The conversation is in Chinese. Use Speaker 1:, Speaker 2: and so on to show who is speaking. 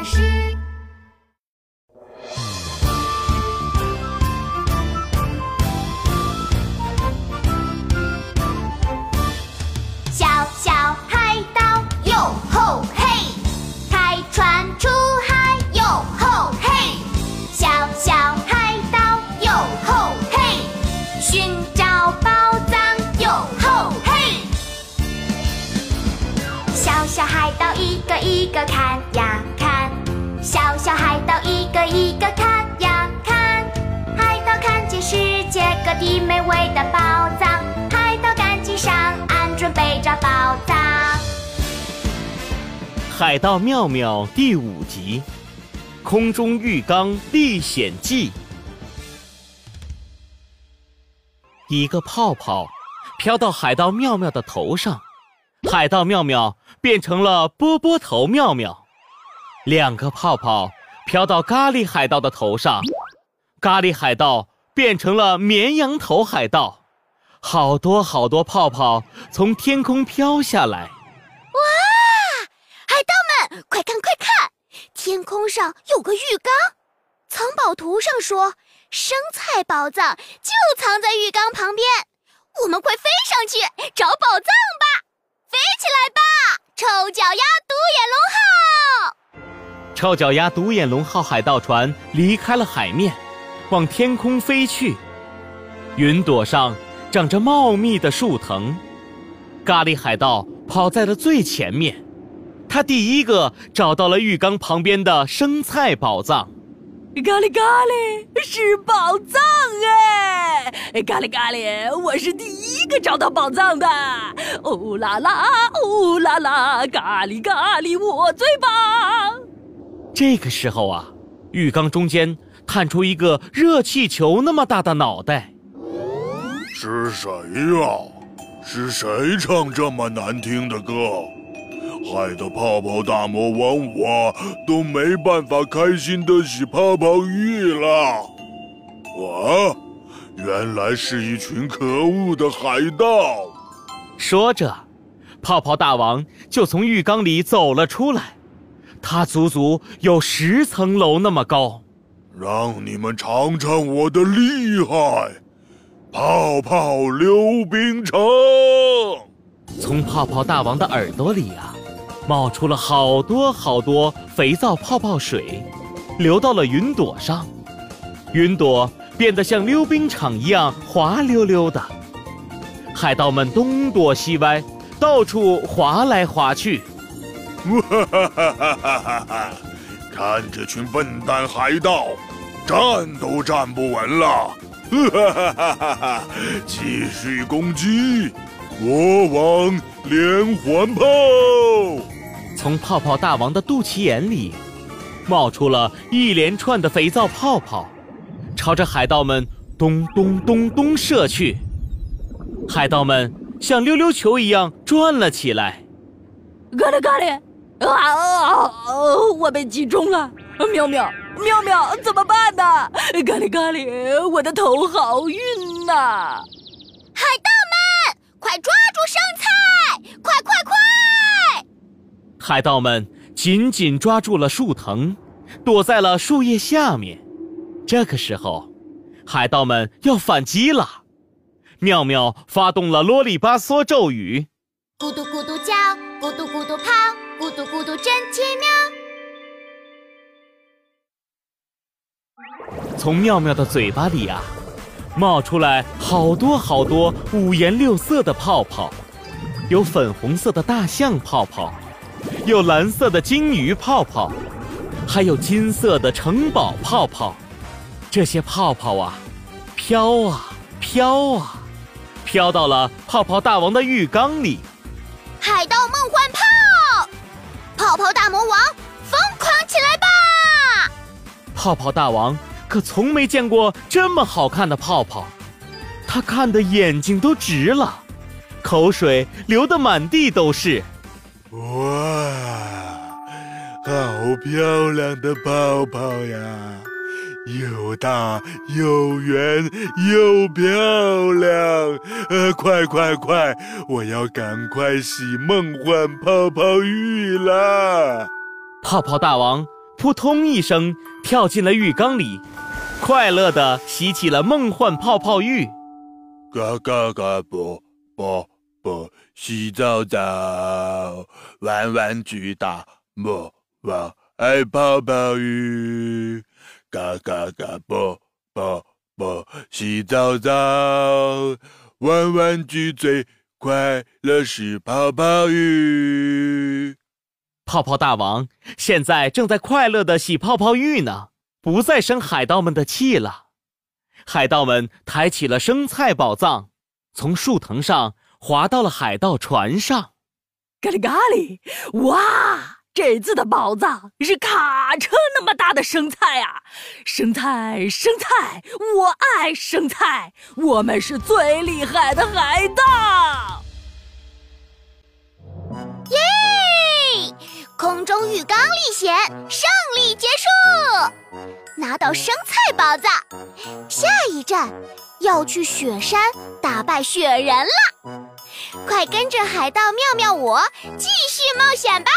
Speaker 1: 巴士。小小海盗哟吼嘿，开船出海哟吼嘿，小小海盗哟吼嘿，寻找宝藏哟吼嘿。小小海盗一个一个看呀，小小海盗一个一个看呀看，海盗看见世界各地美味的宝藏，海盗赶紧上岸准备找宝藏。
Speaker 2: 《海盗妙妙》第五集《空中浴缸历险记》。一个泡泡飘到海盗妙妙的头上，海盗妙妙变成了波波头妙妙。两个泡泡飘到咖喱海盗的头上，咖喱海盗变成了绵羊头海盗。好多好多泡泡从天空飘下来。
Speaker 1: 哇海盗们，快看快看！天空上有个浴缸，藏宝图上说生菜宝藏就藏在浴缸旁边。我们快飞上去找宝藏吧！飞起来吧，臭脚丫独眼龙号！
Speaker 2: 臭脚丫独眼龙号海盗船离开了海面，往天空飞去。云朵上长着茂密的树藤，咖喱海盗跑在了最前面。他第一个找到了浴缸旁边的生菜宝藏。
Speaker 3: 咖喱咖喱是宝藏哎！咖喱咖喱，我是第一个找到宝藏的。哦啦啦，哦啦啦，咖喱咖喱，我最棒！
Speaker 2: 这个时候啊，浴缸中间探出一个热气球那么大的脑袋。
Speaker 4: 是谁呀？是谁唱这么难听的歌？害得泡泡大魔王我都没办法开心的洗泡泡浴了。啊，原来是一群可恶的海盗！
Speaker 2: 说着，泡泡大王就从浴缸里走了出来。它足足有十层楼那么高。
Speaker 4: 让你们尝尝我的厉害！泡泡溜冰城。
Speaker 2: 从泡泡大王的耳朵里啊，冒出了好多好多肥皂泡泡水，流到了云朵上。云朵变得像溜冰场一样滑溜溜的，海盗们东躲西歪，到处滑来滑去。
Speaker 4: 哈哈哈哈哈哈！看这群笨蛋海盗，站都站不稳了！哈哈哈哈哈！继续攻击，国王连环炮！
Speaker 2: 从泡泡大王的肚脐眼里，冒出了一连串的肥皂泡泡，朝着海盗们咚咚咚咚射去。海盗们像溜溜球一样转了起来。
Speaker 3: 咖喱咖喱，啊啊！我被击中了！妙妙妙妙，怎么办呢？咖喱咖喱，我的头好晕呐、
Speaker 1: 海盗们，快抓住生菜！快快快！
Speaker 2: 海盗们紧紧抓住了树藤，躲在了树叶下面。这个时候，海盗们要反击了。妙妙发动了啰里吧嗦咒语，
Speaker 1: 咕嘟咕嘟叫，咕嘟咕嘟跑，咕嘟咕嘟真奇妙。
Speaker 2: 从妙妙的嘴巴里啊，冒出来好多好多五颜六色的泡泡，有粉红色的大象泡泡，有蓝色的金鱼泡泡，还有金色的城堡泡泡。这些泡泡啊，飘啊飘啊，飘到了泡泡大王的浴缸里。
Speaker 1: 泡泡大魔王，疯狂起来吧！
Speaker 2: 泡泡大王可从没见过这么好看的泡泡，他看的眼睛都直了，口水流得满地都是。
Speaker 4: 哇，好漂亮的泡泡呀！又大又圆又漂亮，呃，快快快！我要赶快洗梦幻泡泡浴啦！
Speaker 2: 泡泡大王扑通一声跳进了浴缸里，快乐地洗起了梦幻泡泡浴。
Speaker 4: 嘎嘎嘎，啵啵啵，洗澡澡，玩玩具大魔王爱泡泡浴。嘎嘎嘎，啵啵啵，洗澡澡，玩玩具最快乐是泡泡浴。
Speaker 2: 泡泡大王现在正在快乐的洗泡泡浴呢，不再生海盗们的气了。海盗们抬起了生菜宝藏，从树藤上滑到了海盗船上。
Speaker 3: 咖喱咖喱，哇！这次的宝藏是卡车那么大的生菜啊！生菜，生菜，我爱生菜，我们是最厉害的海盗！
Speaker 1: 耶！空中浴缸历险胜利结束，拿到生菜宝藏，下一站要去雪山打败雪人了！快跟着海盗妙妙我继续冒险吧！